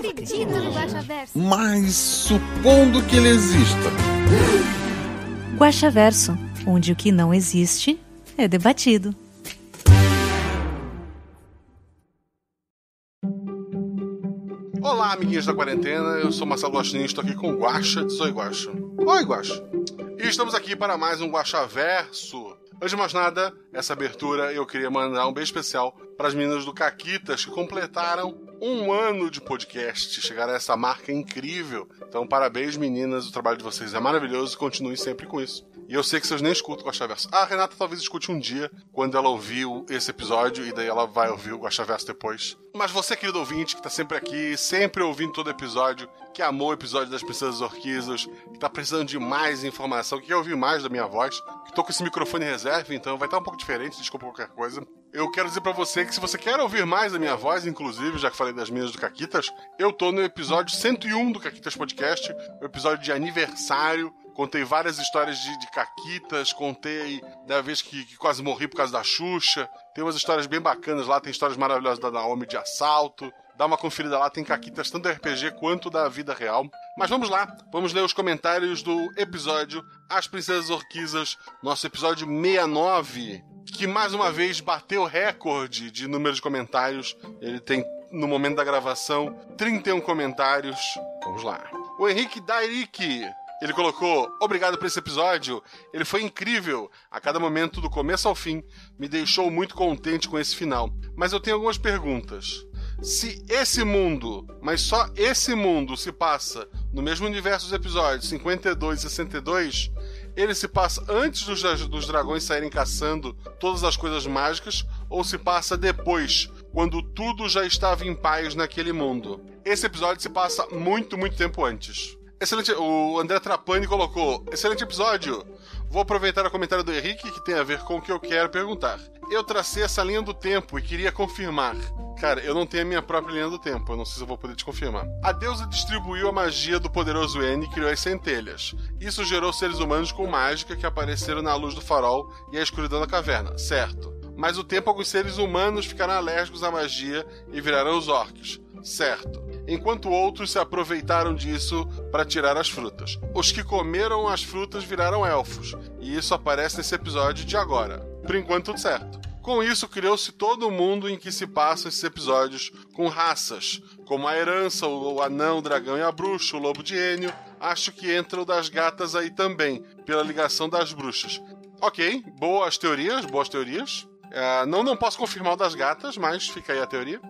acredito no Guaxaverso. Mas supondo que ele exista. Guaxaverso, onde o que não existe é debatido. Olá, amiguinhos da quarentena. Eu sou Marcelo Guaxinim, estou aqui com o Guaxa. Diz oi, Guaxa. Oi, Guaxa. E estamos aqui para mais um Guaxa Verso. Antes de mais nada, essa abertura eu queria mandar um beijo especial para as meninas do Caquitas que completaram um ano de podcast. Chegaram a essa marca incrível. Então, parabéns, meninas. O trabalho de vocês é maravilhoso. Continuem sempre com isso. E eu sei que vocês nem escutam o Guaxaverso. Ah, a Renata talvez escute um dia, quando ela ouviu esse episódio, e daí ela vai ouvir o Guaxaverso depois. Mas você, querido ouvinte, que tá sempre aqui, sempre ouvindo todo episódio, que amou o episódio das Princesas Orquídeas, que tá precisando de mais informação, que quer ouvir mais da minha voz, que tô com esse microfone reserva, então vai estar um pouco diferente, desculpa qualquer coisa. Eu quero dizer pra você que se você quer ouvir mais da minha voz, inclusive, já que falei das minhas do Caquitas, eu tô no episódio 101 do Caquitas Podcast, o episódio de aniversário, Contei várias histórias de, de caquitas, contei da vez que, que quase morri por causa da Xuxa. Tem umas histórias bem bacanas lá, tem histórias maravilhosas da Naomi de assalto. Dá uma conferida lá, tem caquitas tanto da RPG quanto da vida real. Mas vamos lá, vamos ler os comentários do episódio As Princesas Orquisas, nosso episódio 69, que mais uma vez bateu recorde de número de comentários. Ele tem, no momento da gravação, 31 comentários. Vamos lá. O Henrique Dairick ele colocou: Obrigado por esse episódio. Ele foi incrível. A cada momento, do começo ao fim, me deixou muito contente com esse final. Mas eu tenho algumas perguntas. Se esse mundo, mas só esse mundo, se passa no mesmo universo dos episódios 52 e 62, ele se passa antes dos, dos dragões saírem caçando todas as coisas mágicas ou se passa depois, quando tudo já estava em paz naquele mundo? Esse episódio se passa muito, muito tempo antes. Excelente. O André Trapani colocou: Excelente episódio. Vou aproveitar o comentário do Henrique, que tem a ver com o que eu quero perguntar. Eu tracei essa linha do tempo e queria confirmar. Cara, eu não tenho a minha própria linha do tempo, eu não sei se eu vou poder te confirmar. A deusa distribuiu a magia do poderoso N e criou as centelhas. Isso gerou seres humanos com mágica que apareceram na luz do farol e a escuridão da caverna, certo? Mas o tempo alguns seres humanos ficaram alérgicos à magia e viraram os orcs, certo? Enquanto outros se aproveitaram disso para tirar as frutas. Os que comeram as frutas viraram elfos, e isso aparece nesse episódio de agora. Por enquanto, tudo certo. Com isso, criou-se todo o mundo em que se passam esses episódios com raças, como a herança, o anão, o dragão e a bruxa, o lobo de Enio. Acho que entra o das gatas aí também, pela ligação das bruxas. Ok, boas teorias, boas teorias. Uh, não, não posso confirmar o das gatas, mas fica aí a teoria.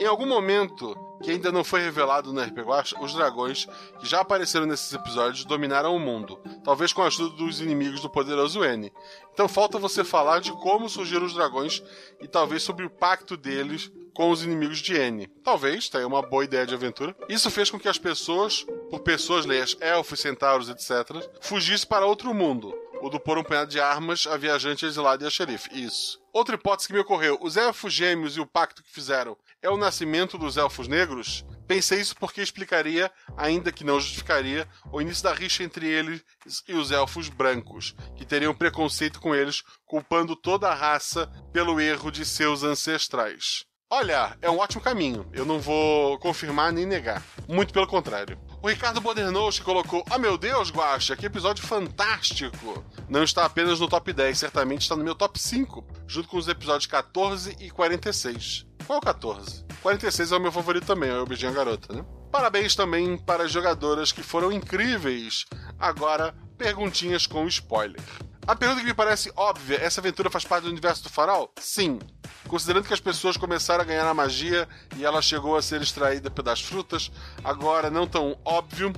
Em algum momento, que ainda não foi revelado no RPG Watch, os dragões que já apareceram nesses episódios dominaram o mundo, talvez com a ajuda dos inimigos do poderoso N. Então falta você falar de como surgiram os dragões e talvez sobre o pacto deles com os inimigos de N. Talvez, tá aí uma boa ideia de aventura. Isso fez com que as pessoas, por pessoas leias, elfos, centauros, etc., fugissem para outro mundo, o do pôr um punhado de armas a viajante exilado e a xerife. Isso. Outra hipótese que me ocorreu: os elfos gêmeos e o pacto que fizeram é o nascimento dos elfos negros? Pensei isso porque explicaria, ainda que não justificaria, o início da rixa entre eles e os elfos brancos, que teriam preconceito com eles, culpando toda a raça pelo erro de seus ancestrais. Olha, é um ótimo caminho. Eu não vou confirmar nem negar. Muito pelo contrário. O Ricardo Bodernos colocou: Ah, meu Deus, Guacha, que episódio fantástico! Não está apenas no top 10, certamente está no meu top 5, junto com os episódios 14 e 46. Qual é o 14? 46 é o meu favorito também, é o Beijinho Garota, né? Parabéns também para as jogadoras que foram incríveis. Agora, perguntinhas com spoiler. A pergunta que me parece óbvia: essa aventura faz parte do universo do farol? Sim. Considerando que as pessoas começaram a ganhar a magia e ela chegou a ser extraída das frutas, agora não tão óbvio,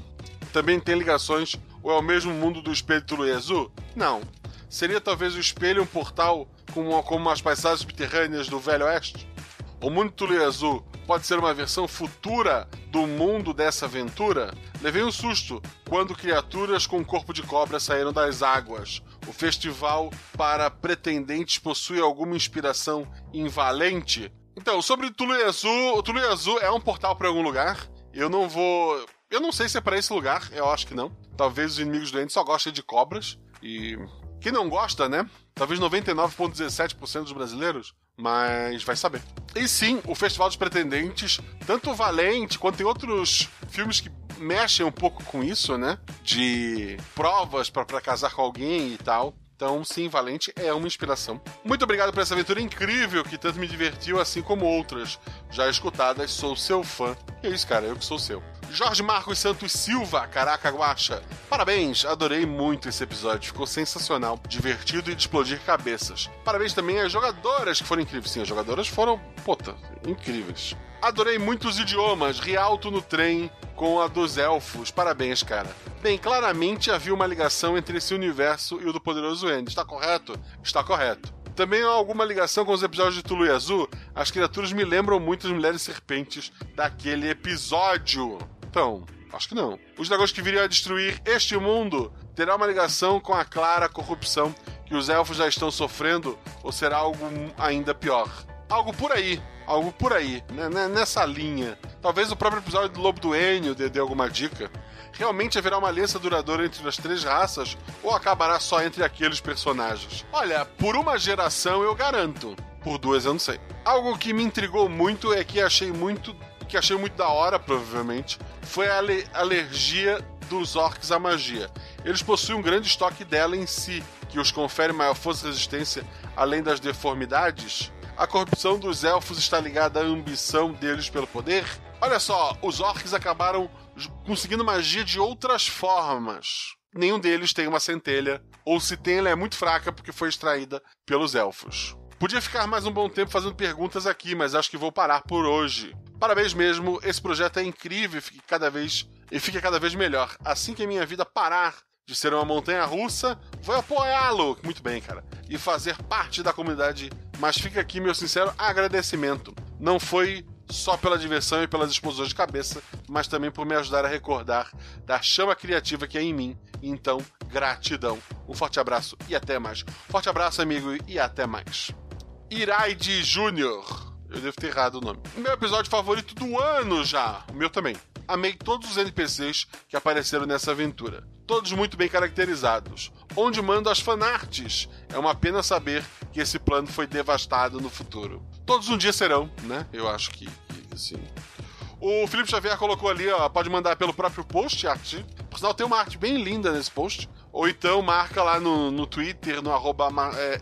também tem ligações ou é o mesmo mundo do espelho Tulu Azul? Não. Seria talvez o espelho um portal como, como as paisagens subterrâneas do Velho Oeste? O mundo Azul pode ser uma versão futura do mundo dessa aventura? Levei um susto quando criaturas com corpo de cobra saíram das águas. O festival para pretendentes possui alguma inspiração em Valente? Então, sobre Tule Azul, o Azul é um portal para algum lugar. Eu não vou. Eu não sei se é para esse lugar, eu acho que não. Talvez os inimigos doentes só gostem de cobras. E. Quem não gosta, né? Talvez 99,17% dos brasileiros, mas vai saber. E sim, o Festival dos Pretendentes, tanto o Valente quanto tem outros filmes que mexem um pouco com isso, né? De provas para casar com alguém e tal. Então, sim, Valente é uma inspiração. Muito obrigado por essa aventura incrível que tanto me divertiu, assim como outras já escutadas. Sou seu fã. E é isso, cara, eu que sou seu. Jorge Marcos Santos Silva, caraca, guacha. Parabéns, adorei muito esse episódio, ficou sensacional, divertido e de explodir cabeças. Parabéns também às jogadoras que foram incríveis. Sim, as jogadoras foram, puta, incríveis. Adorei muitos idiomas, Rialto no trem com a dos elfos. Parabéns, cara. Bem, claramente havia uma ligação entre esse universo e o do Poderoso N. Está correto? Está correto. Também há alguma ligação com os episódios de Tulu e Azul. As criaturas me lembram muito as mulheres serpentes daquele episódio. Então, acho que não. Os dragões que viriam a destruir este mundo terá uma ligação com a clara corrupção que os elfos já estão sofrendo ou será algo ainda pior? Algo por aí, algo por aí, né, né, nessa linha. Talvez o próprio episódio do Lobo do Enio dê, dê alguma dica. Realmente haverá uma aliança duradoura entre as três raças ou acabará só entre aqueles personagens? Olha, por uma geração eu garanto. Por duas eu não sei. Algo que me intrigou muito é que achei muito que achei muito da hora, provavelmente, foi a alergia dos orcs à magia. Eles possuem um grande estoque dela em si, que os confere maior força e resistência, além das deformidades. A corrupção dos elfos está ligada à ambição deles pelo poder? Olha só, os orcs acabaram conseguindo magia de outras formas. Nenhum deles tem uma centelha, ou se tem, ela é muito fraca porque foi extraída pelos elfos. Podia ficar mais um bom tempo fazendo perguntas aqui, mas acho que vou parar por hoje. Parabéns mesmo, esse projeto é incrível e fica cada vez, e fica cada vez melhor. Assim que a minha vida parar de ser uma montanha russa, vou apoiá-lo. Muito bem, cara. E fazer parte da comunidade. Mas fica aqui meu sincero agradecimento. Não foi só pela diversão e pelas explosões de cabeça, mas também por me ajudar a recordar da chama criativa que é em mim. Então, gratidão. Um forte abraço e até mais. Forte abraço, amigo, e até mais. Iraide Júnior. Eu devo ter errado o nome. Meu episódio favorito do ano já. O meu também. Amei todos os NPCs que apareceram nessa aventura. Todos muito bem caracterizados. Onde mando as fanarts? É uma pena saber que esse plano foi devastado no futuro. Todos um dia serão, né? Eu acho que, que sim. O Felipe Xavier colocou ali, ó, pode mandar pelo próprio post arte. Por sinal, tem uma arte bem linda nesse post. Ou então marca lá no, no Twitter, no arroba é.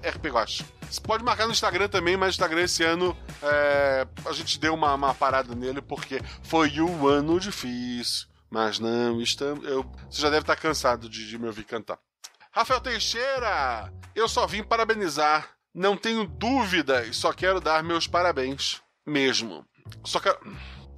Você pode marcar no Instagram também, mas o Instagram esse ano é, a gente deu uma, uma parada nele porque foi um ano difícil. Mas não estamos. Eu, você já deve estar cansado de, de me ouvir cantar. Rafael Teixeira, eu só vim parabenizar. Não tenho dúvidas, só quero dar meus parabéns mesmo. Só quero.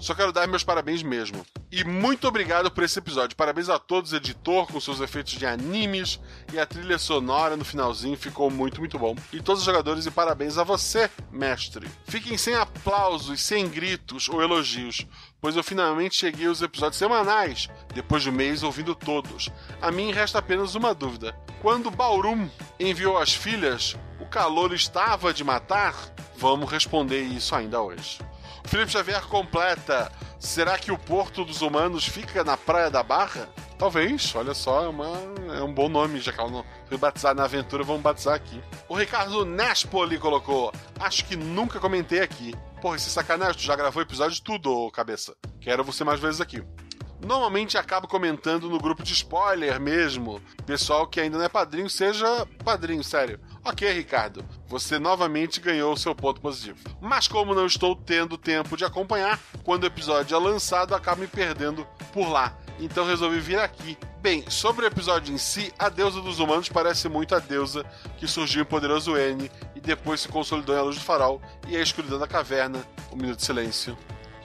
Só quero dar meus parabéns mesmo. E muito obrigado por esse episódio. Parabéns a todos, editor, com seus efeitos de animes e a trilha sonora no finalzinho ficou muito, muito bom. E todos os jogadores, e parabéns a você, mestre. Fiquem sem aplausos, sem gritos ou elogios, pois eu finalmente cheguei aos episódios semanais, depois de um mês ouvindo todos. A mim resta apenas uma dúvida. Quando Baurum enviou as filhas, o calor estava de matar? Vamos responder isso ainda hoje. Felipe Xavier completa. Será que o Porto dos Humanos fica na Praia da Barra? Talvez, olha só, é, uma, é um bom nome, já que ela não foi batizada na aventura, vamos batizar aqui. O Ricardo Nespoli colocou. Acho que nunca comentei aqui. Porra, esse sacanagem, tu já gravou episódio de tudo, ô cabeça. Quero você mais vezes aqui. Normalmente acabo comentando no grupo de spoiler mesmo. Pessoal que ainda não é padrinho, seja padrinho, sério. Ok, Ricardo, você novamente ganhou o seu ponto positivo. Mas como não estou tendo tempo de acompanhar, quando o episódio é lançado, acabo me perdendo por lá. Então resolvi vir aqui. Bem, sobre o episódio em si, a deusa dos humanos parece muito a deusa que surgiu em Poderoso N depois se consolidou em A Luz do Farol e a escuridão da caverna, o Minuto de Silêncio.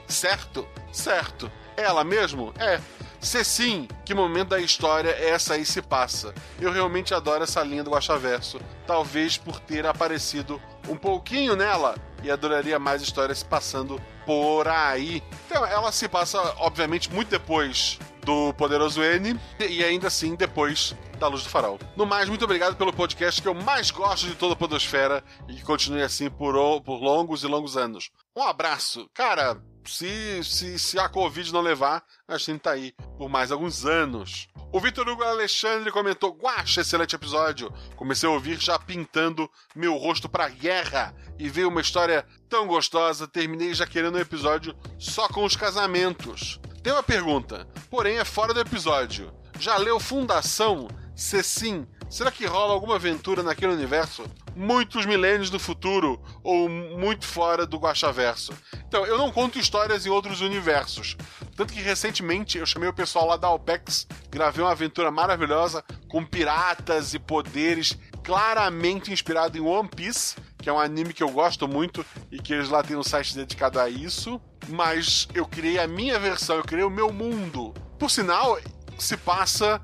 Certo? Certo. É ela mesmo? É. Se sim, que momento da história essa aí se passa? Eu realmente adoro essa linha do Guaxaverso, talvez por ter aparecido um pouquinho nela e adoraria mais histórias se passando por aí. Então, ela se passa, obviamente, muito depois do Poderoso N e ainda assim depois da Luz do Farol. No mais, muito obrigado pelo podcast que eu mais gosto de toda a Podosfera e que continue assim por, por longos e longos anos. Um abraço. Cara, se, se, se a Covid não levar, a gente tá aí por mais alguns anos. O Vitor Hugo Alexandre comentou: Guacha, excelente episódio. Comecei a ouvir já pintando meu rosto pra guerra e veio uma história tão gostosa. Terminei já querendo um episódio só com os casamentos. Tem uma pergunta, porém é fora do episódio. Já leu Fundação? Se sim, será que rola alguma aventura naquele universo? Muitos milênios do futuro ou muito fora do Guaxaverso? Então, eu não conto histórias em outros universos. Tanto que recentemente eu chamei o pessoal lá da Alpex, gravei uma aventura maravilhosa com piratas e poderes claramente inspirado em One Piece, que é um anime que eu gosto muito e que eles lá têm um site dedicado a isso. Mas eu criei a minha versão, eu criei o meu mundo. Por sinal, se passa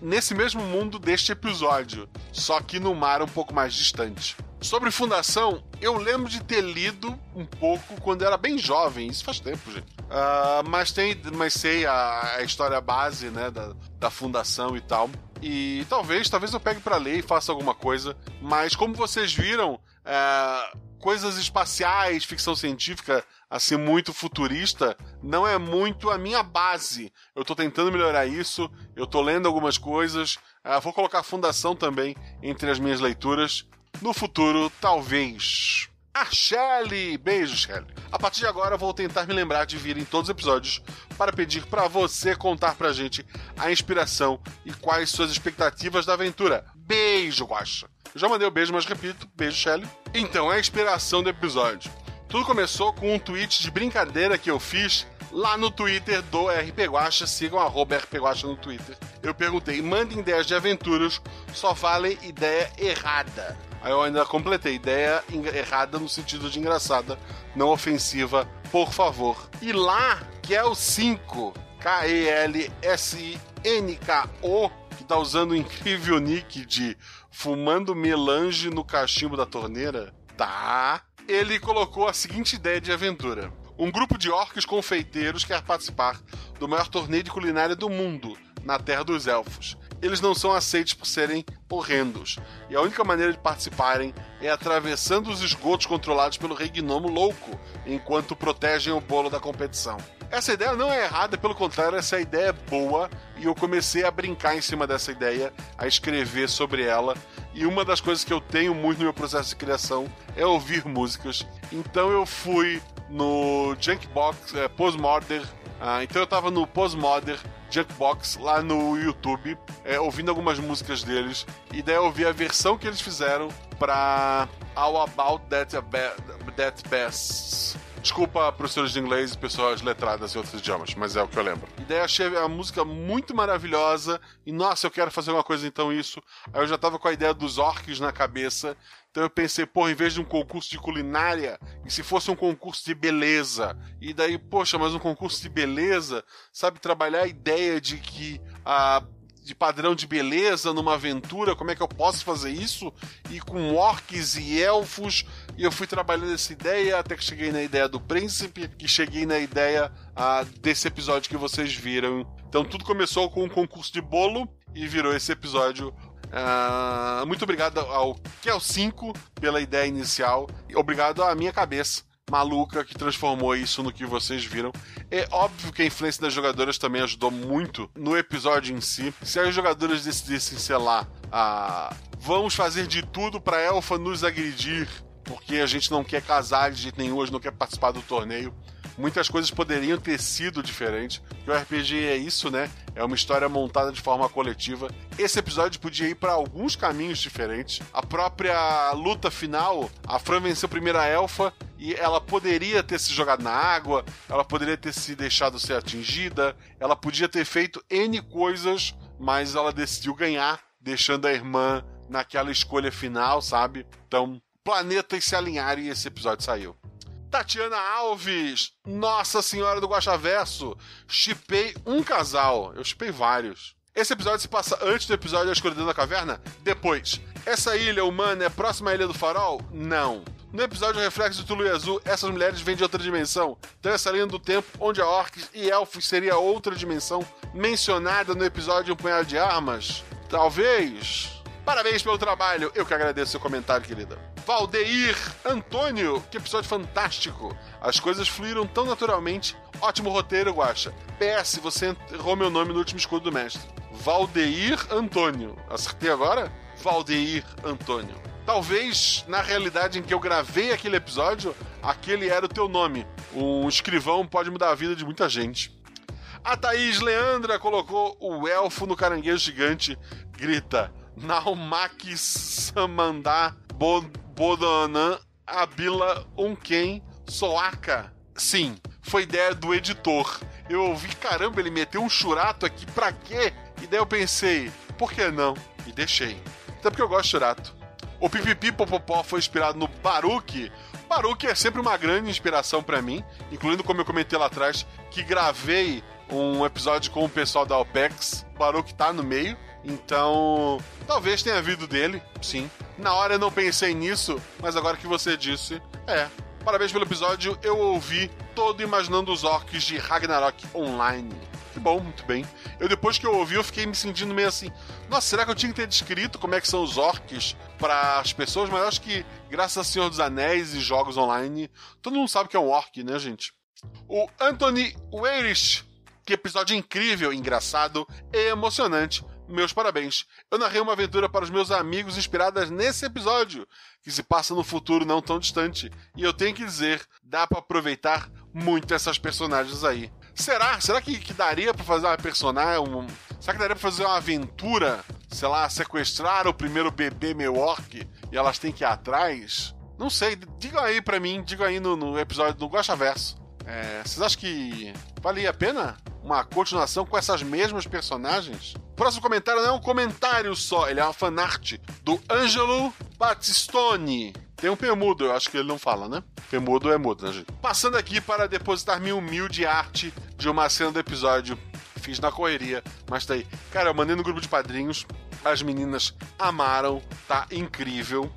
nesse mesmo mundo deste episódio, só que no mar um pouco mais distante. Sobre Fundação, eu lembro de ter lido um pouco quando era bem jovem, isso faz tempo, gente. Uh, mas tem, mas sei a, a história base, né, da, da fundação e tal. E talvez, talvez eu pegue para ler e faça alguma coisa. Mas como vocês viram, uh, coisas espaciais, ficção científica, assim, muito futurista, não é muito a minha base. Eu tô tentando melhorar isso, eu tô lendo algumas coisas, uh, vou colocar a fundação também entre as minhas leituras. No futuro, talvez. A Shelly! Beijo, Shelly. A partir de agora, vou tentar me lembrar de vir em todos os episódios para pedir para você contar pra gente a inspiração e quais suas expectativas da aventura. Beijo, Guaxa! Eu já mandei o um beijo, mas repito, beijo, Shelly. Então, a inspiração do episódio. Tudo começou com um tweet de brincadeira que eu fiz lá no Twitter do RP Guacha. Sigam arroba RP Guacha no Twitter. Eu perguntei, mandem ideias de aventuras, só falem ideia errada. Aí eu ainda completei, ideia errada no sentido de engraçada, não ofensiva, por favor. E lá, que é o 5, K-E-L-S-I-N-K-O, que tá usando o incrível nick de fumando melange no cachimbo da torneira, tá? Ele colocou a seguinte ideia de aventura. Um grupo de orcs confeiteiros quer participar do maior torneio de culinária do mundo, na Terra dos Elfos. Eles não são aceitos por serem horrendos, e a única maneira de participarem é atravessando os esgotos controlados pelo Rei Gnomo Louco, enquanto protegem o bolo da competição. Essa ideia não é errada, pelo contrário, essa ideia é boa e eu comecei a brincar em cima dessa ideia, a escrever sobre ela. E uma das coisas que eu tenho muito no meu processo de criação é ouvir músicas. Então eu fui no Junkbox é, Postmodern. Ah, então eu tava no Postmodern Junkbox lá no YouTube, é, ouvindo algumas músicas deles. E daí eu a versão que eles fizeram pra All About That, That Best. Desculpa, professores de inglês e pessoas letradas em outros idiomas, mas é o que eu lembro. E daí achei a música muito maravilhosa e, nossa, eu quero fazer uma coisa então isso. Aí eu já tava com a ideia dos orcs na cabeça. Então eu pensei, pô, em vez de um concurso de culinária, e se fosse um concurso de beleza? E daí, poxa, mas um concurso de beleza, sabe, trabalhar a ideia de que a de padrão de beleza numa aventura, como é que eu posso fazer isso? E com orcs e elfos, e eu fui trabalhando essa ideia até que cheguei na ideia do príncipe, que cheguei na ideia ah, desse episódio que vocês viram. Então tudo começou com um concurso de bolo e virou esse episódio Uh, muito obrigado ao Kel 5 pela ideia inicial. Obrigado à minha cabeça maluca que transformou isso no que vocês viram. É óbvio que a influência das jogadoras também ajudou muito no episódio em si. Se as jogadoras decidissem, sei lá, a... vamos fazer de tudo para Elfa nos agredir, porque a gente não quer casar de jeito nenhum, hoje não quer participar do torneio muitas coisas poderiam ter sido diferentes. o RPG é isso, né? É uma história montada de forma coletiva. Esse episódio podia ir para alguns caminhos diferentes. A própria luta final, a Fran venceu a primeira elfa e ela poderia ter se jogado na água, ela poderia ter se deixado ser atingida, ela podia ter feito N coisas, mas ela decidiu ganhar, deixando a irmã naquela escolha final, sabe? Então, planetas se alinharam e esse episódio saiu. Tatiana Alves, Nossa Senhora do Guaxaverso, chipei um casal. Eu chipei vários. Esse episódio se passa antes do episódio da Escuridão da Caverna? Depois. Essa ilha humana é próxima à Ilha do Farol? Não. No episódio Reflexo de Tulu Azul, essas mulheres vêm de outra dimensão. Então essa linha do tempo, onde a orcs e elfos seria outra dimensão mencionada no episódio Um Punhado de Armas? Talvez. Parabéns pelo trabalho, eu que agradeço seu comentário, querida. Valdeir Antônio, que episódio fantástico. As coisas fluíram tão naturalmente. Ótimo roteiro, Guacha. PS, você errou meu nome no último escudo do mestre. Valdeir Antônio. Acertei agora? Valdeir Antônio. Talvez, na realidade em que eu gravei aquele episódio, aquele era o teu nome. Um escrivão pode mudar a vida de muita gente. A Thaís Leandra colocou o elfo no caranguejo gigante. Grita: Naumak Samandá Bodanan Abila Unken Soaka. Sim, foi ideia do editor. Eu ouvi, caramba, ele meteu um churato aqui pra quê? E daí eu pensei, por que não? E deixei. Até porque eu gosto de churato. O Pipipi Popopó foi inspirado no Baruque. Baruque é sempre uma grande inspiração para mim, incluindo como eu comentei lá atrás, que gravei um episódio com o pessoal da OPEX. O Baruque tá no meio, então talvez tenha vindo dele, sim. Na hora eu não pensei nisso, mas agora que você disse, é. Parabéns pelo episódio, eu ouvi todo imaginando os orcs de Ragnarok Online. Que bom, muito bem. Eu depois que eu ouvi, eu fiquei me sentindo meio assim, nossa, será que eu tinha que ter descrito como é que são os orcs para as pessoas? Mas eu acho que, graças a Senhor dos Anéis e jogos online, todo mundo sabe que é um orc, né, gente? O Anthony Weirish, que episódio incrível, engraçado e emocionante. Meus parabéns. Eu narrei uma aventura para os meus amigos inspiradas nesse episódio, que se passa no futuro não tão distante. E eu tenho que dizer, dá para aproveitar muito essas personagens aí. Será? Será que, que daria para fazer uma personagem? Um, será que daria pra fazer uma aventura? Sei lá, sequestrar o primeiro bebê meu orc e elas têm que ir atrás? Não sei, digam aí pra mim, digam aí no, no episódio do Gosta Verso. É, vocês acham que valia a pena uma continuação com essas mesmas personagens? Próximo comentário não é um comentário só, ele é uma fanart do Angelo Battistoni. Tem um Pemudo, eu acho que ele não fala, né? Pemudo é mudo, né, gente? Passando aqui para depositar minha humilde arte de uma cena do episódio. Fiz na correria, mas tá aí. Cara, eu mandei no grupo de padrinhos. As meninas amaram, tá incrível.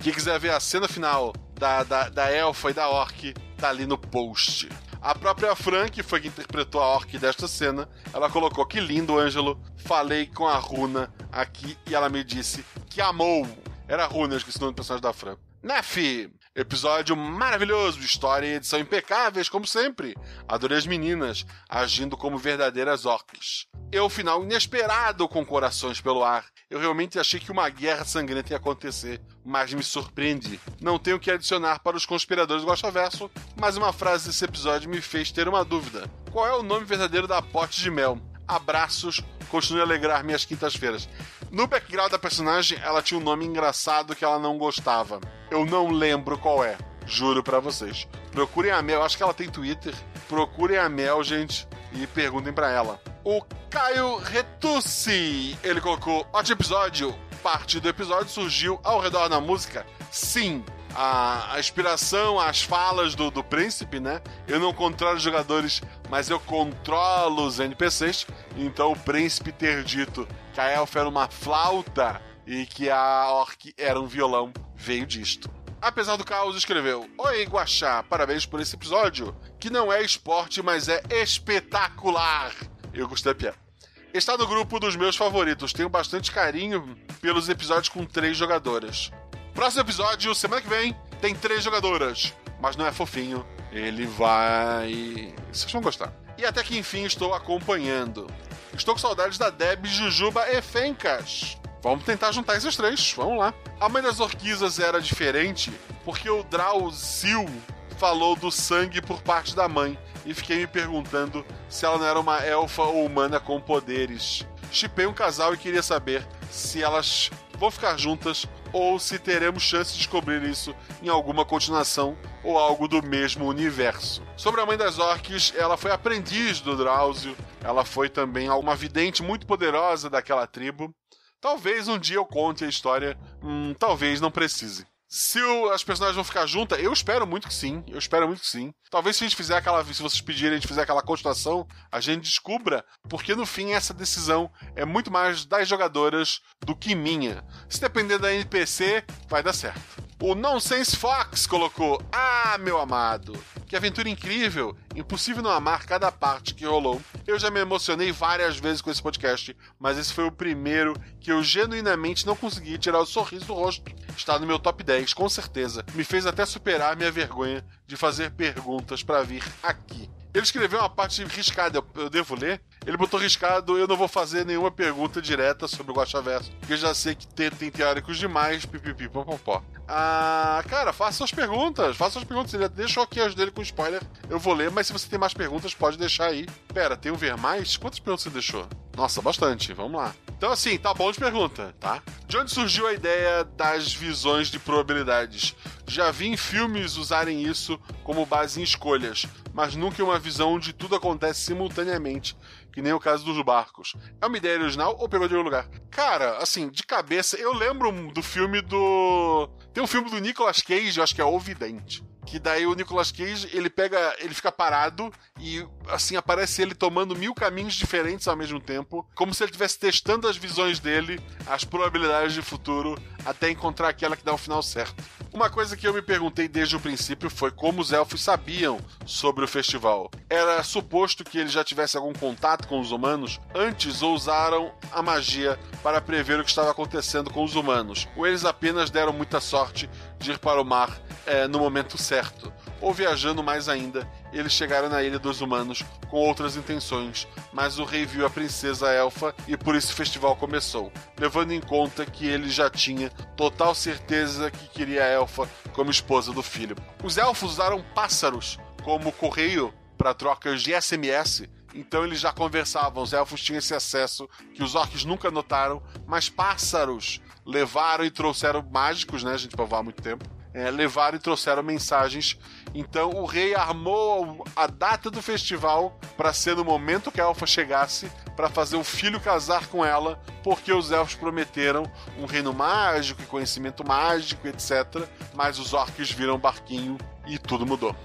Quem quiser ver a cena final da, da, da Elfa e da Orc, tá ali no post. A própria Fran, que foi quem interpretou a orc desta cena, ela colocou que lindo, Ângelo. Falei com a Runa aqui e ela me disse que amou. Era a Runa, eu esqueci o nome do personagem da Fran. Nef! Episódio maravilhoso, história e edição impecáveis, como sempre. Adorei as meninas, agindo como verdadeiras orcs. E o final inesperado com corações pelo ar. Eu realmente achei que uma guerra sangrenta ia acontecer, mas me surpreendi. Não tenho que adicionar para os conspiradores do Verso, mas uma frase desse episódio me fez ter uma dúvida. Qual é o nome verdadeiro da pote de mel? Abraços, continue a alegrar minhas quintas-feiras. No background da personagem, ela tinha um nome engraçado que ela não gostava. Eu não lembro qual é. Juro para vocês. Procurem a Mel, acho que ela tem Twitter. Procurem a Mel, gente, e perguntem para ela. O Caio Retussi, ele colocou: ótimo episódio. Parte do episódio surgiu ao redor da música. Sim, a, a, inspiração, as falas do, do príncipe, né? Eu não controlo os jogadores, mas eu controlo os NPCs. Então o príncipe ter dito que a elfa era uma flauta e que a orc era um violão veio disto. Apesar do caos, escreveu: Oi, Guaxá, parabéns por esse episódio, que não é esporte, mas é espetacular. Eu gostei da piada. Está no grupo dos meus favoritos. Tenho bastante carinho pelos episódios com três jogadoras. Próximo episódio, semana que vem, tem três jogadoras. Mas não é fofinho. Ele vai. Vocês vão gostar. E até que enfim estou acompanhando. Estou com saudades da Deb, Jujuba e Fencas. Vamos tentar juntar esses três. Vamos lá. A mãe das orquisas era diferente porque o Drauzil falou do sangue por parte da mãe e fiquei me perguntando se ela não era uma elfa ou humana com poderes. Chipei um casal e queria saber se elas vão ficar juntas ou se teremos chance de descobrir isso em alguma continuação ou algo do mesmo universo. Sobre a mãe das orques, ela foi aprendiz do Drauzio, ela foi também uma vidente muito poderosa daquela tribo. Talvez um dia eu conte a história, hum, talvez não precise. Se o, as personagens vão ficar juntas, eu espero muito que sim. Eu espero muito que sim. Talvez se a gente fizer aquela. Se vocês pedirem, a gente fizer aquela continuação, a gente descubra, porque no fim essa decisão é muito mais das jogadoras do que minha. Se depender da NPC, vai dar certo. O Nonsense Fox colocou: Ah, meu amado, que aventura incrível! Impossível não amar cada parte que rolou. Eu já me emocionei várias vezes com esse podcast, mas esse foi o primeiro que eu genuinamente não consegui tirar o sorriso do rosto. Está no meu top 10, com certeza. Me fez até superar minha vergonha de fazer perguntas para vir aqui. Ele escreveu uma parte riscada, eu, devo ler. Ele botou riscado, eu não vou fazer nenhuma pergunta direta sobre o Guaxaverso, porque eu já sei que tem, tem teóricos demais, pipipi, popopó. Ah, cara, faça suas perguntas, faça suas perguntas. Ele deixou aqui as dele com spoiler, eu vou ler, mas se você tem mais perguntas, pode deixar aí. Pera, tem um ver mais? Quantas perguntas você deixou? Nossa, bastante, vamos lá. Então, assim, tá bom de pergunta, tá? De onde surgiu a ideia das visões de probabilidades? Já vi em filmes usarem isso como base em escolhas, mas nunca uma visão onde tudo acontece simultaneamente, que nem o caso dos barcos. É uma ideia original ou pegou de algum lugar? Cara, assim, de cabeça, eu lembro do filme do. Tem um filme do Nicolas Cage, eu acho que é O Vidente. Que daí o Nicolas Cage, ele pega. ele fica parado e assim aparece ele tomando mil caminhos diferentes ao mesmo tempo. Como se ele estivesse testando as visões dele, as probabilidades de futuro, até encontrar aquela que dá o final certo. Uma coisa que eu me perguntei desde o princípio foi como os elfos sabiam sobre o festival. Era suposto que eles já tivessem algum contato com os humanos antes ou usaram a magia para prever o que estava acontecendo com os humanos, ou eles apenas deram muita sorte de ir para o mar é, no momento certo. Ou viajando mais ainda, eles chegaram na Ilha dos Humanos com outras intenções, mas o rei viu a princesa elfa e por isso o festival começou, levando em conta que ele já tinha total certeza que queria a elfa como esposa do filho. Os elfos usaram pássaros como correio para trocas de SMS, então eles já conversavam, os elfos tinham esse acesso que os orcs nunca notaram, mas pássaros levaram e trouxeram mágicos, né, a gente voar há muito tempo, é, levaram e trouxeram mensagens. Então o rei armou a data do festival para ser no momento que a elfa chegasse para fazer o filho casar com ela, porque os elfos prometeram um reino mágico e conhecimento mágico, etc. Mas os orcs viram barquinho e tudo mudou.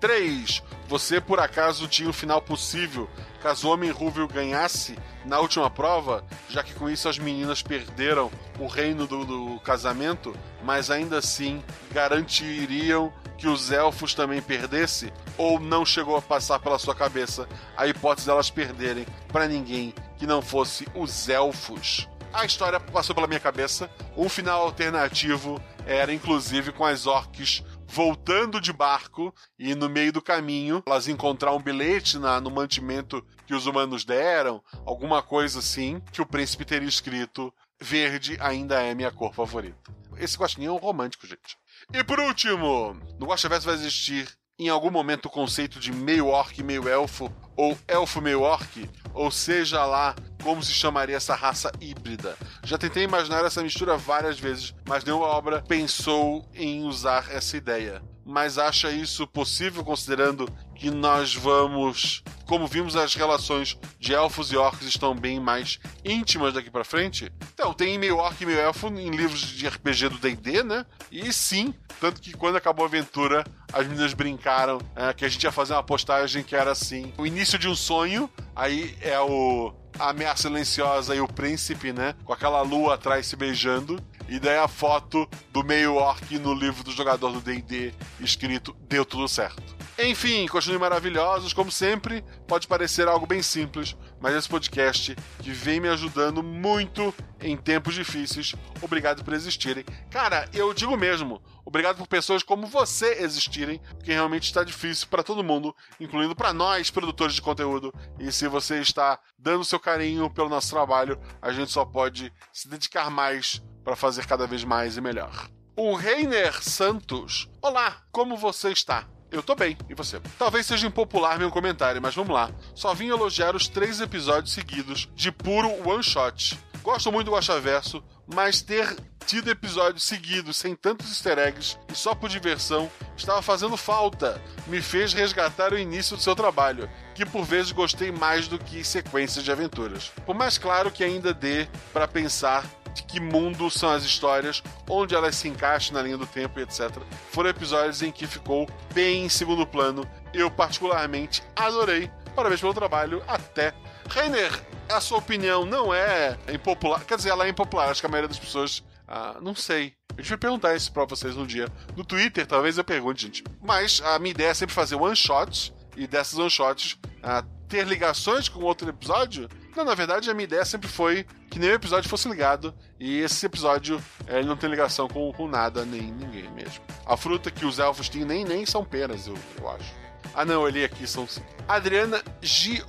3. Você por acaso tinha um final possível caso o Homem Rúvio ganhasse na última prova, já que com isso as meninas perderam o reino do, do casamento, mas ainda assim garantiriam que os elfos também perdessem? Ou não chegou a passar pela sua cabeça a hipótese delas perderem para ninguém que não fosse os elfos? A história passou pela minha cabeça. Um final alternativo era inclusive com as orques voltando de barco e no meio do caminho elas encontrar um bilhete na, no mantimento que os humanos deram, alguma coisa assim, que o príncipe teria escrito: Verde ainda é minha cor favorita. Esse guaxinim é um romântico, gente. E por último, no Guaxaverso vai existir em algum momento o conceito de meio orc, meio elfo, ou elfo meio orc, ou seja lá como se chamaria essa raça híbrida. Já tentei imaginar essa mistura várias vezes, mas nenhuma obra pensou em usar essa ideia. Mas acha isso possível considerando que nós vamos, como vimos as relações de elfos e orcs estão bem mais íntimas daqui para frente? Então, tem meio orc e meio elfo em livros de RPG do D&D, né? E sim, tanto que quando acabou a aventura, as meninas brincaram é, que a gente ia fazer uma postagem que era assim: o início de um sonho, aí é o a ameaça silenciosa e o príncipe, né? Com aquela lua atrás se beijando. E daí a foto do meio orc no livro do jogador do D&D escrito Deu tudo certo. Enfim, continuem maravilhosos, como sempre. Pode parecer algo bem simples, mas esse podcast que vem me ajudando muito em tempos difíceis. Obrigado por existirem. Cara, eu digo mesmo, obrigado por pessoas como você existirem, porque realmente está difícil para todo mundo, incluindo para nós, produtores de conteúdo. E se você está dando seu carinho pelo nosso trabalho, a gente só pode se dedicar mais para fazer cada vez mais e melhor. O Reiner Santos. Olá, como você está? Eu tô bem, e você? Talvez seja impopular meu comentário, mas vamos lá. Só vim elogiar os três episódios seguidos de puro one shot. Gosto muito do Guaxaverso, mas ter tido episódios seguidos sem tantos easter eggs e só por diversão estava fazendo falta. Me fez resgatar o início do seu trabalho, que por vezes gostei mais do que sequências de aventuras. Por mais claro que ainda dê para pensar de que mundo são as histórias, onde elas se encaixam na linha do tempo e etc. Foram episódios em que ficou bem em segundo plano. Eu, particularmente, adorei. Parabéns pelo trabalho. Até. Rainer, a sua opinião não é impopular. Quer dizer, ela é impopular. Acho que a maioria das pessoas Ah, não sei. A gente vai perguntar isso pra vocês no dia. No Twitter, talvez eu pergunte, gente. Mas a minha ideia é sempre fazer one-shots, e dessas one-shots ah, ter ligações com outro episódio. Não, na verdade, a minha ideia sempre foi que nenhum episódio fosse ligado, e esse episódio eh, ele não tem ligação com, com nada, nem ninguém mesmo. A fruta que os elfos tinham nem, nem são penas, eu, eu acho. Ah, não, eu li aqui, são. Adriana G-O-I-L.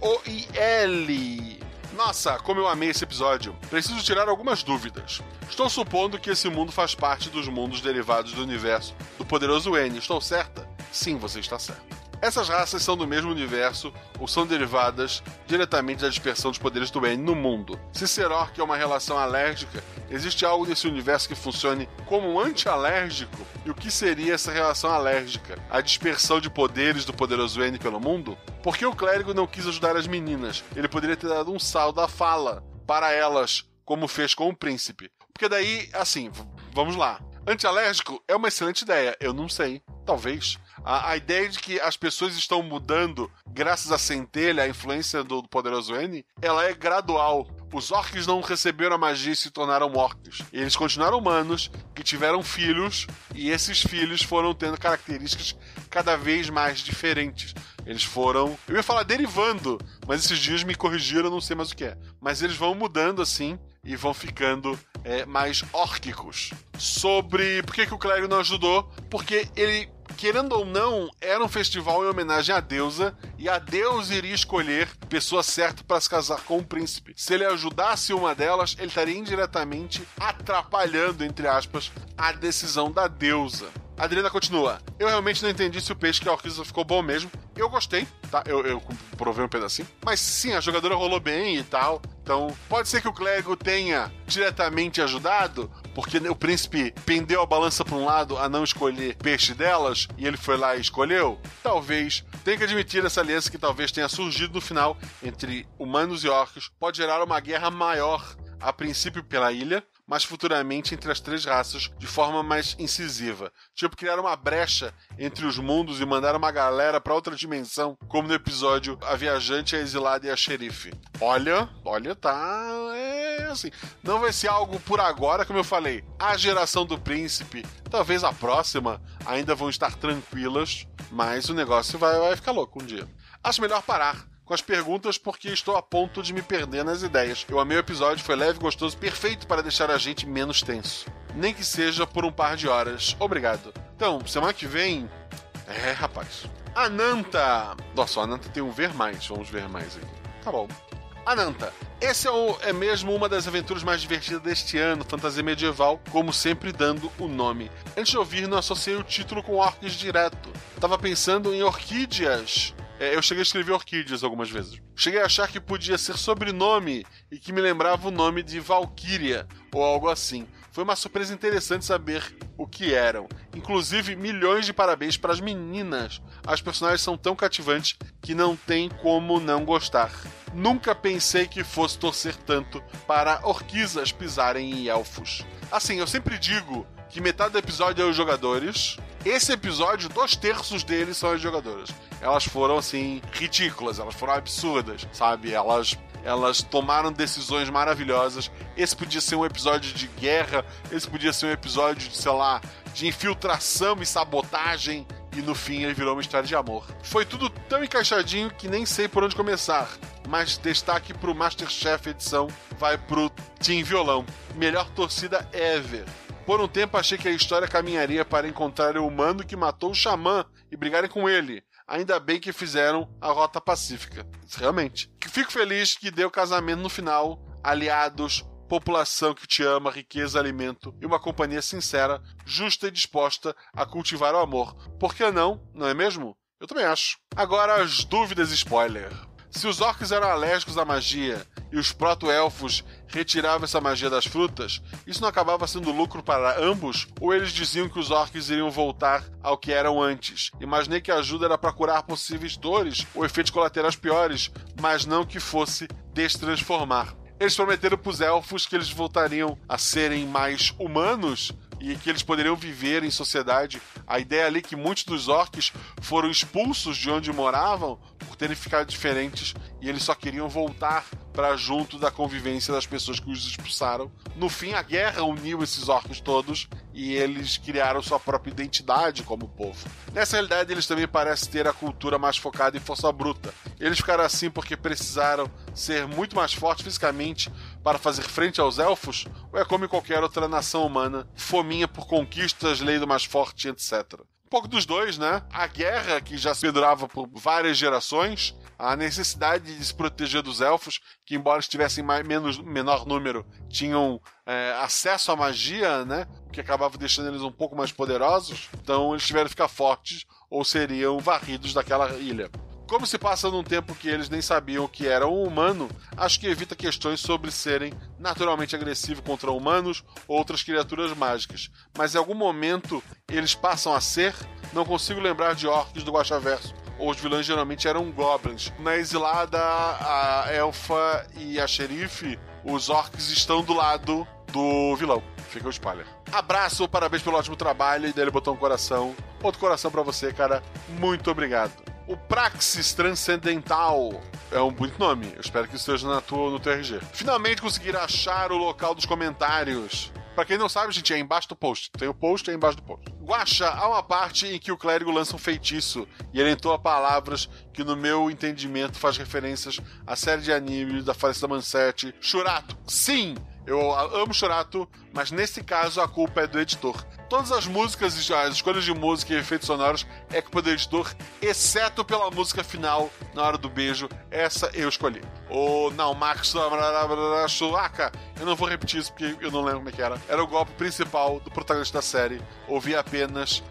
Nossa, como eu amei esse episódio. Preciso tirar algumas dúvidas. Estou supondo que esse mundo faz parte dos mundos derivados do universo do poderoso N. Estou certa? Sim, você está certa. Essas raças são do mesmo universo ou são derivadas diretamente da dispersão dos poderes do N no mundo. Se orc é uma relação alérgica, existe algo nesse universo que funcione como um anti-alérgico? E o que seria essa relação alérgica? A dispersão de poderes do poderoso N pelo mundo? Por que o clérigo não quis ajudar as meninas? Ele poderia ter dado um sal da fala para elas, como fez com o príncipe. Porque daí, assim, vamos lá. Antialérgico é uma excelente ideia, eu não sei. Talvez. A, a, ideia de que as pessoas estão mudando graças à centelha, à influência do, do poderoso N, ela é gradual. Os orcs não receberam a magia e se tornaram orcs. Eles continuaram humanos, que tiveram filhos, e esses filhos foram tendo características cada vez mais diferentes. Eles foram. Eu ia falar derivando, mas esses dias me corrigiram, não sei mais o que é. Mas eles vão mudando assim e vão ficando é, mais órquicos. Sobre por que, que o clérigo não ajudou? Porque ele querendo ou não, era um festival em homenagem à deusa e a deusa iria escolher pessoa certa para se casar com o príncipe. Se ele ajudasse uma delas, ele estaria indiretamente atrapalhando, entre aspas, a decisão da deusa. Adriana continua. Eu realmente não entendi se o peixe que a orquídea ficou bom mesmo. Eu gostei, tá? Eu, eu provei um pedacinho. Mas sim, a jogadora rolou bem e tal. Então, pode ser que o clérigo tenha diretamente ajudado, porque o príncipe pendeu a balança para um lado a não escolher peixe delas e ele foi lá e escolheu. Talvez. Tem que admitir essa aliança que talvez tenha surgido no final entre humanos e orcs pode gerar uma guerra maior a princípio pela ilha, mas futuramente entre as três raças de forma mais incisiva. Tipo, criar uma brecha entre os mundos e mandar uma galera para outra dimensão, como no episódio A Viajante, a Exilada e a Xerife. Olha, olha, tá. É assim. Não vai ser algo por agora, como eu falei. A geração do príncipe, talvez a próxima, ainda vão estar tranquilas, mas o negócio vai, vai ficar louco um dia. Acho melhor parar com as perguntas porque estou a ponto de me perder nas ideias. Eu amei o episódio, foi leve, gostoso, perfeito para deixar a gente menos tenso. Nem que seja por um par de horas. Obrigado. Então, semana que vem. É, rapaz. Ananta! Nossa, a Ananta tem um ver mais. Vamos ver mais aqui. Tá bom. Ananta. Esse é, o, é mesmo uma das aventuras mais divertidas deste ano, fantasia medieval, como sempre dando o nome. Antes de ouvir, não associei o título com orques direto. Tava pensando em orquídeas é, eu cheguei a escrever orquídeas algumas vezes. Cheguei a achar que podia ser sobrenome e que me lembrava o nome de Valkyria ou algo assim. Foi uma surpresa interessante saber o que eram. Inclusive, milhões de parabéns para as meninas. As personagens são tão cativantes que não tem como não gostar. Nunca pensei que fosse torcer tanto para orquisas pisarem em elfos. Assim, eu sempre digo que metade do episódio é os jogadores. Esse episódio, dois terços deles são as jogadoras. Elas foram, assim, ridículas, elas foram absurdas, sabe? Elas elas tomaram decisões maravilhosas. Esse podia ser um episódio de guerra, esse podia ser um episódio de, sei lá, de infiltração e sabotagem. E no fim ele virou uma história de amor. Foi tudo tão encaixadinho que nem sei por onde começar. Mas destaque pro Masterchef edição vai pro Team Violão. Melhor torcida ever. Por um tempo achei que a história caminharia para encontrar o humano que matou o xamã e brigarem com ele. Ainda bem que fizeram a rota pacífica. Realmente. Fico feliz que deu casamento no final, aliados, população que te ama, riqueza, alimento e uma companhia sincera, justa e disposta a cultivar o amor. Por que não? Não é mesmo? Eu também acho. Agora as dúvidas spoiler. Se os orcs eram alérgicos à magia e os proto-elfos retiravam essa magia das frutas, isso não acabava sendo lucro para ambos? Ou eles diziam que os orcs iriam voltar ao que eram antes? Imaginei que a ajuda era para curar possíveis dores ou efeitos colaterais piores, mas não que fosse destransformar. Eles prometeram para os elfos que eles voltariam a serem mais humanos e que eles poderiam viver em sociedade A ideia ali é que muitos dos orcs foram expulsos de onde moravam por terem ficado diferentes e eles só queriam voltar para junto da convivência das pessoas que os expulsaram. No fim, a guerra uniu esses orcs todos e eles criaram sua própria identidade como povo. Nessa realidade, eles também parecem ter a cultura mais focada em força bruta. Eles ficaram assim porque precisaram ser muito mais fortes fisicamente para fazer frente aos elfos, ou é como em qualquer outra nação humana, fominha por conquistas, lei do mais forte, etc. Um pouco dos dois, né? A guerra, que já se durava por várias gerações, a necessidade de se proteger dos elfos, que embora estivessem mais, menos, menor número, tinham é, acesso à magia, né? O que acabava deixando eles um pouco mais poderosos. Então eles tiveram que ficar fortes ou seriam varridos daquela ilha. Como se passa num tempo que eles nem sabiam que era um humano, acho que evita questões sobre serem naturalmente agressivos contra humanos ou outras criaturas mágicas. Mas em algum momento eles passam a ser. Não consigo lembrar de orcs do Guaxaverso. Ou os vilões geralmente eram goblins. Na exilada, a elfa e a xerife, os orcs estão do lado do vilão. Fica o spoiler. Abraço, parabéns pelo ótimo trabalho. E daí ele botou um coração. Outro coração para você, cara. Muito obrigado. O Praxis Transcendental é um bonito nome. Eu espero que esteja na tua, no teu RG. Finalmente conseguir achar o local dos comentários. Pra quem não sabe, gente, é embaixo do post. Tem o post é embaixo do post. Guaxa, há uma parte em que o clérigo lança um feitiço e ele entoa palavras que, no meu entendimento, faz referências à série de animes da Falecida Manchete. Churato, sim! Eu amo Churato, mas nesse caso a culpa é do editor. Todas as músicas, as escolhas de música e efeitos sonoros é culpa do editor, exceto pela música final, na hora do beijo. Essa eu escolhi. O não, Max Chulaca, eu não vou repetir isso porque eu não lembro como é que era. Era o golpe principal do protagonista da série. Ouvi apenas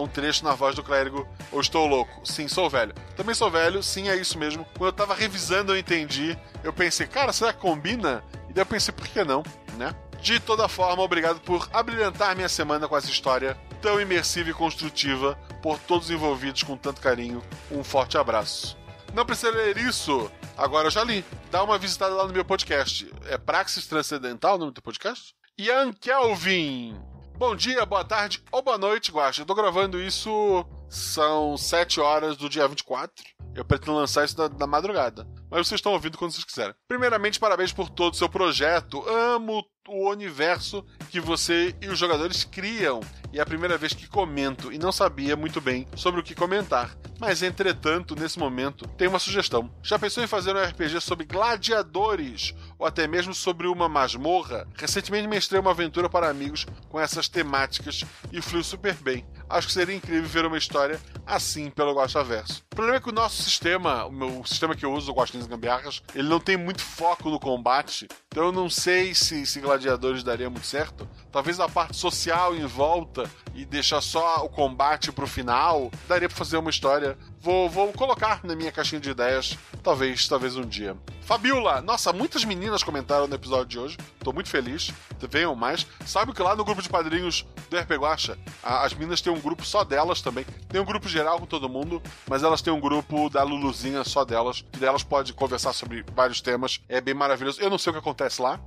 um trecho na voz do clérigo. Ou estou louco? Sim, sou velho. Também sou velho, sim, é isso mesmo. Quando eu tava revisando, eu entendi. Eu pensei, cara, será que combina? Eu pensei, por que não, né? De toda forma, obrigado por abrilhantar minha semana com essa história tão imersiva e construtiva, por todos envolvidos com tanto carinho. Um forte abraço. Não precisa ler isso, agora eu já li. Dá uma visitada lá no meu podcast. É Praxis Transcendental o nome do podcast? Ian Kelvin. Bom dia, boa tarde ou boa noite, Guacha. Eu tô gravando isso, são 7 horas do dia 24. Eu pretendo lançar isso na, na madrugada. Mas vocês estão ouvindo quando vocês quiserem. Primeiramente, parabéns por todo o seu projeto. Amo o universo que você e os jogadores criam. E é a primeira vez que comento e não sabia muito bem sobre o que comentar. Mas, entretanto, nesse momento, tem uma sugestão. Já pensou em fazer um RPG sobre gladiadores? Ou até mesmo sobre uma masmorra? Recentemente mestrei uma aventura para amigos com essas temáticas e fluiu super bem. Acho que seria incrível ver uma história assim pelo Verso. O problema é que o nosso sistema, o meu sistema que eu uso, o Guaxinins Gambiarras, ele não tem muito foco no combate. Então eu não sei se, se gladiadores daria muito certo. Talvez a parte social em volta e deixar só o combate pro final, daria pra fazer uma história. Vou, vou colocar na minha caixinha de ideias, talvez, talvez um dia. Fabiola, nossa, muitas meninas comentaram no episódio de hoje. Tô muito feliz. Venham mais. Sabe que lá no grupo de padrinhos do RP Guacha, as meninas têm um grupo só delas também. Tem um grupo geral com todo mundo, mas elas têm um grupo da Luluzinha só delas, que delas pode conversar sobre vários temas. É bem maravilhoso. Eu não sei o que acontece lá,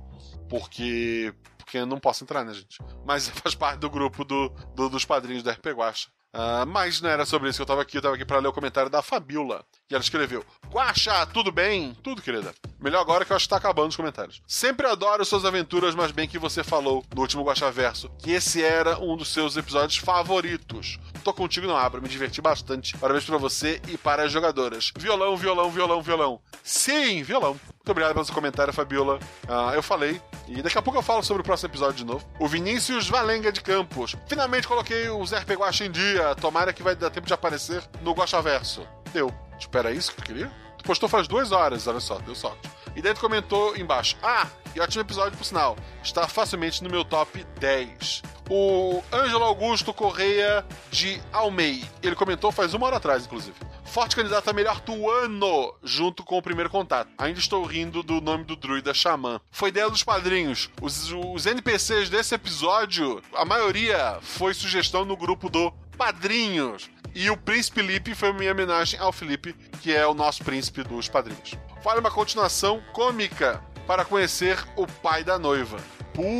porque porque não posso entrar, né, gente? Mas faz parte do grupo do, do dos padrinhos da RP Guacha. Uh, mas não era sobre isso que eu tava aqui, eu tava aqui para ler o comentário da Fabiola. E ela escreveu: Guacha, tudo bem? Tudo, querida. Melhor agora que eu acho que tá acabando os comentários. Sempre adoro suas aventuras, mas bem que você falou no último Guacha Verso que esse era um dos seus episódios favoritos. Tô contigo, não abra, me diverti bastante. Parabéns para você e para as jogadoras. Violão, violão, violão, violão. Sim, violão. Muito obrigado pelo seu comentário, Fabiola. Uh, eu falei, e daqui a pouco eu falo sobre o próximo episódio de novo. O Vinícius Valenga de Campos. Finalmente coloquei os RP Guacha em dia. Tomara que vai dar tempo de aparecer no Guacha Verso. Deu. Espera isso que tu queria? Tu postou faz duas horas, olha só, deu sorte. E daí tu comentou embaixo. Ah, e ótimo episódio por sinal. Está facilmente no meu top 10. O Ângelo Augusto Correia de Almei. Ele comentou faz uma hora atrás, inclusive. Forte candidato a melhor do ano, junto com o primeiro contato. Ainda estou rindo do nome do druida Xamã. Foi ideia dos padrinhos. Os, os NPCs desse episódio, a maioria foi sugestão no grupo do Padrinhos. E o Príncipe Felipe foi minha homenagem ao Felipe, que é o nosso príncipe dos padrinhos. Fale uma continuação cômica para conhecer o pai da noiva. Putz,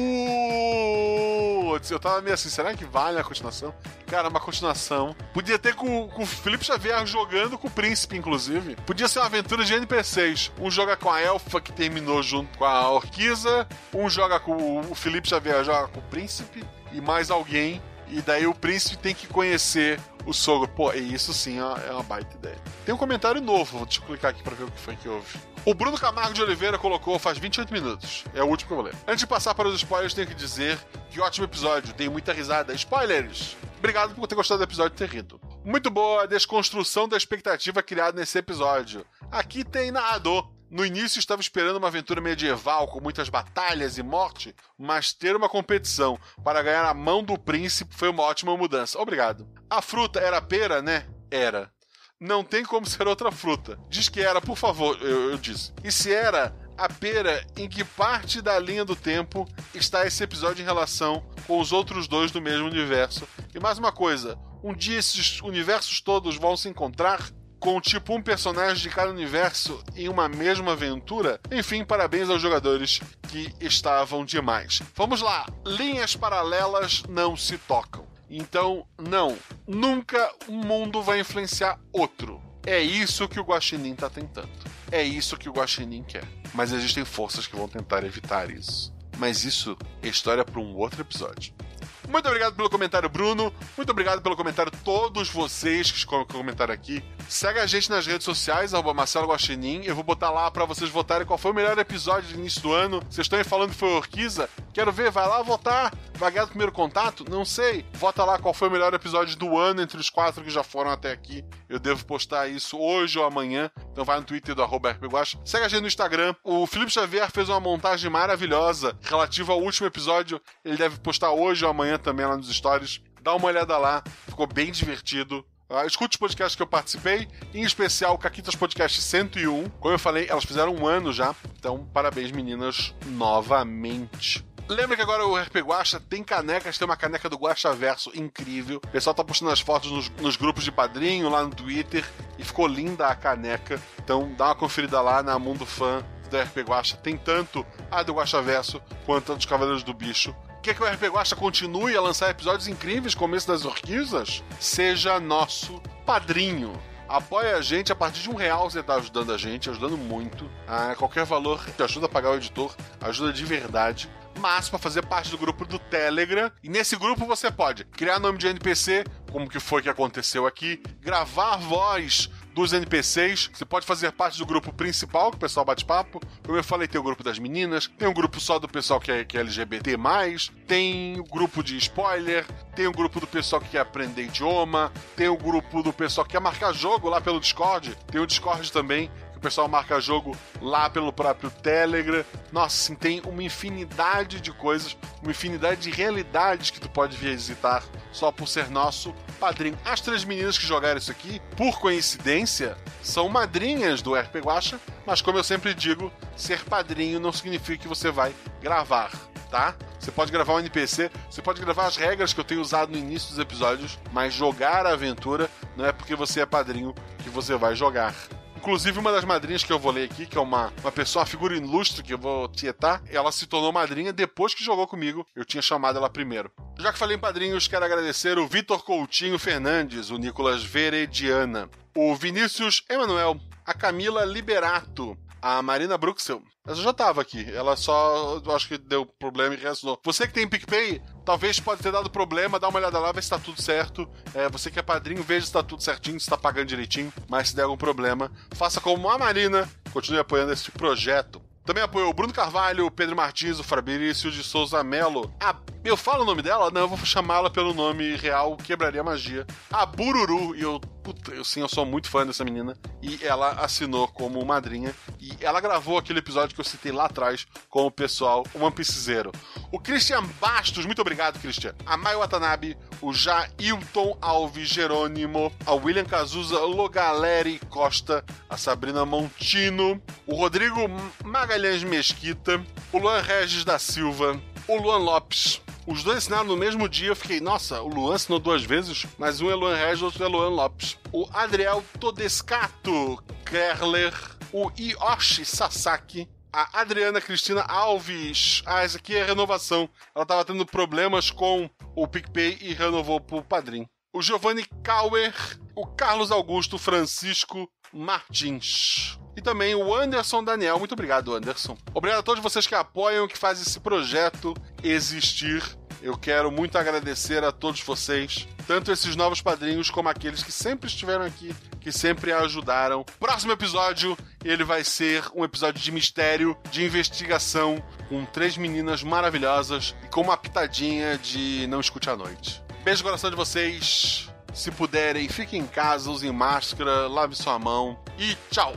eu tava meio assim, será que vale a continuação? Cara, uma continuação. Podia ter com, com o Felipe Xavier jogando com o príncipe, inclusive. Podia ser uma aventura de NPCs. Um joga com a elfa que terminou junto com a Orquiza, um joga com o Felipe Xavier joga com o príncipe e mais alguém. E daí o príncipe tem que conhecer o sogro. Pô, e isso sim é uma baita ideia. Tem um comentário novo, deixa eu clicar aqui pra ver o que foi que houve. O Bruno Camargo de Oliveira colocou faz 28 minutos. É o último que eu vou ler. Antes de passar para os spoilers, tenho que dizer que ótimo episódio, dei muita risada. Spoilers! Obrigado por ter gostado do episódio e ter rido. Muito boa a desconstrução da expectativa criada nesse episódio. Aqui tem narrador. No início estava esperando uma aventura medieval com muitas batalhas e morte, mas ter uma competição para ganhar a mão do príncipe foi uma ótima mudança. Obrigado. A fruta era pera, né? Era. Não tem como ser outra fruta. Diz que era, por favor, eu, eu disse. E se era a pera, em que parte da linha do tempo está esse episódio em relação com os outros dois do mesmo universo? E mais uma coisa, um dia esses universos todos vão se encontrar? Com tipo um personagem de cada universo em uma mesma aventura. Enfim, parabéns aos jogadores que estavam demais. Vamos lá, linhas paralelas não se tocam. Então, não, nunca um mundo vai influenciar outro. É isso que o Guaxinim está tentando. É isso que o Guaxinim quer. Mas existem forças que vão tentar evitar isso. Mas isso é história para um outro episódio. Muito obrigado pelo comentário, Bruno. Muito obrigado pelo comentário, todos vocês que comentaram aqui. Segue a gente nas redes sociais, arroba Marcelo Guaxinim. Eu vou botar lá para vocês votarem qual foi o melhor episódio de início do ano. Vocês estão aí falando que foi Orquiza. Quero ver, vai lá votar. Vai ganhar o primeiro contato? Não sei. Vota lá qual foi o melhor episódio do ano entre os quatro que já foram até aqui. Eu devo postar isso hoje ou amanhã. Então vai no Twitter do arroba RPGuacha. Segue a gente no Instagram. O Felipe Xavier fez uma montagem maravilhosa relativa ao último episódio. Ele deve postar hoje ou amanhã também lá nos stories. Dá uma olhada lá. Ficou bem divertido. Uh, escute os podcasts que eu participei, em especial o Caquitas Podcast 101. Como eu falei, elas fizeram um ano já. Então, parabéns, meninas, novamente. Lembra que agora o RP Guacha tem canecas, tem uma caneca do Guacha Verso incrível. O pessoal tá postando as fotos nos, nos, grupos de padrinho lá no Twitter e ficou linda a caneca. Então dá uma conferida lá na Mundo Fã do RP Guacha. Tem tanto a do Guacha Verso quanto a dos Cavaleiros do Bicho. Quer que o RP Guacha continue a lançar episódios incríveis como esse das Orquisas? Seja nosso padrinho. Apoie a gente, a partir de um real você está ajudando a gente, ajudando muito. A qualquer valor te ajuda a pagar o editor, ajuda de verdade. Mas para fazer parte do grupo do Telegram, e nesse grupo você pode criar nome de NPC, como que foi que aconteceu aqui, gravar voz dos NPCs. Você pode fazer parte do grupo principal, que o pessoal bate papo. Como eu falei, tem o grupo das meninas, tem um grupo só do pessoal que é, que é LGBT, tem o grupo de spoiler, tem o grupo do pessoal que quer aprender idioma, tem o grupo do pessoal que quer marcar jogo lá pelo Discord, tem o Discord também, o pessoal marca jogo lá pelo próprio Telegram. Nossa, assim, tem uma infinidade de coisas, uma infinidade de realidades que tu pode visitar só por ser nosso padrinho. As três meninas que jogaram isso aqui, por coincidência, são madrinhas do RP Guacha, mas como eu sempre digo, ser padrinho não significa que você vai gravar, tá? Você pode gravar um NPC, você pode gravar as regras que eu tenho usado no início dos episódios, mas jogar a aventura não é porque você é padrinho que você vai jogar. Inclusive, uma das madrinhas que eu vou ler aqui, que é uma, uma pessoa, uma figura ilustre que eu vou tietar, ela se tornou madrinha depois que jogou comigo. Eu tinha chamado ela primeiro. Já que falei em padrinhos, quero agradecer o Vitor Coutinho Fernandes, o Nicolas Verediana, o Vinícius Emanuel, a Camila Liberato, a Marina Bruxel. Ela já estava aqui, ela só acho que deu problema e reacionou. Você que tem PicPay, talvez pode ter dado problema, dá uma olhada lá, vê se tá tudo certo. É, você que é padrinho, veja se tá tudo certinho, se tá pagando direitinho. Mas se der algum problema, faça como a Marina, continue apoiando esse projeto. Também apoiou o Bruno Carvalho, o Pedro Martins, o Fabrício de Souza Melo. A, eu falo o nome dela? Não, eu vou chamá-la pelo nome real, quebraria a magia. A Bururu, e eu puta, sim, eu sou muito fã dessa menina. E ela assinou como madrinha. E ela gravou aquele episódio que eu citei lá atrás com o pessoal, o One Piece Zero. O Christian Bastos, muito obrigado, Christian. A Maio Watanabe, o Jailton Alves Jerônimo, a William Cazuza Logaleri Costa, a Sabrina Montino, o Rodrigo Magalhães Mesquita, o Luan Regis da Silva, o Luan Lopes, os dois assinaram no mesmo dia. Eu fiquei, nossa, o Luan assinou duas vezes, mas um é Luan Regis, outro é Luan Lopes. O Adriel Todescato Kerler, o Yoshi Sasaki, a Adriana Cristina Alves. Ah, essa aqui é renovação. Ela tava tendo problemas com o PicPay e renovou pro padrinho. o Giovanni Kauer, o Carlos Augusto Francisco Martins. E também o Anderson Daniel. Muito obrigado, Anderson. Obrigado a todos vocês que apoiam, que fazem esse projeto existir. Eu quero muito agradecer a todos vocês, tanto esses novos padrinhos como aqueles que sempre estiveram aqui, que sempre ajudaram. Próximo episódio, ele vai ser um episódio de mistério, de investigação, com três meninas maravilhosas e com uma pitadinha de Não Escute à Noite. Beijo no coração de vocês. Se puderem, fiquem em casa, usem máscara, lave sua mão e tchau!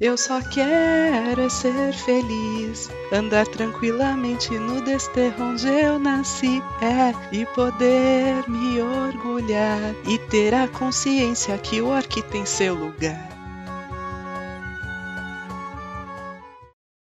Eu só quero é ser feliz, andar tranquilamente no desterro onde eu nasci, é, e poder me orgulhar e ter a consciência que o orc tem seu lugar.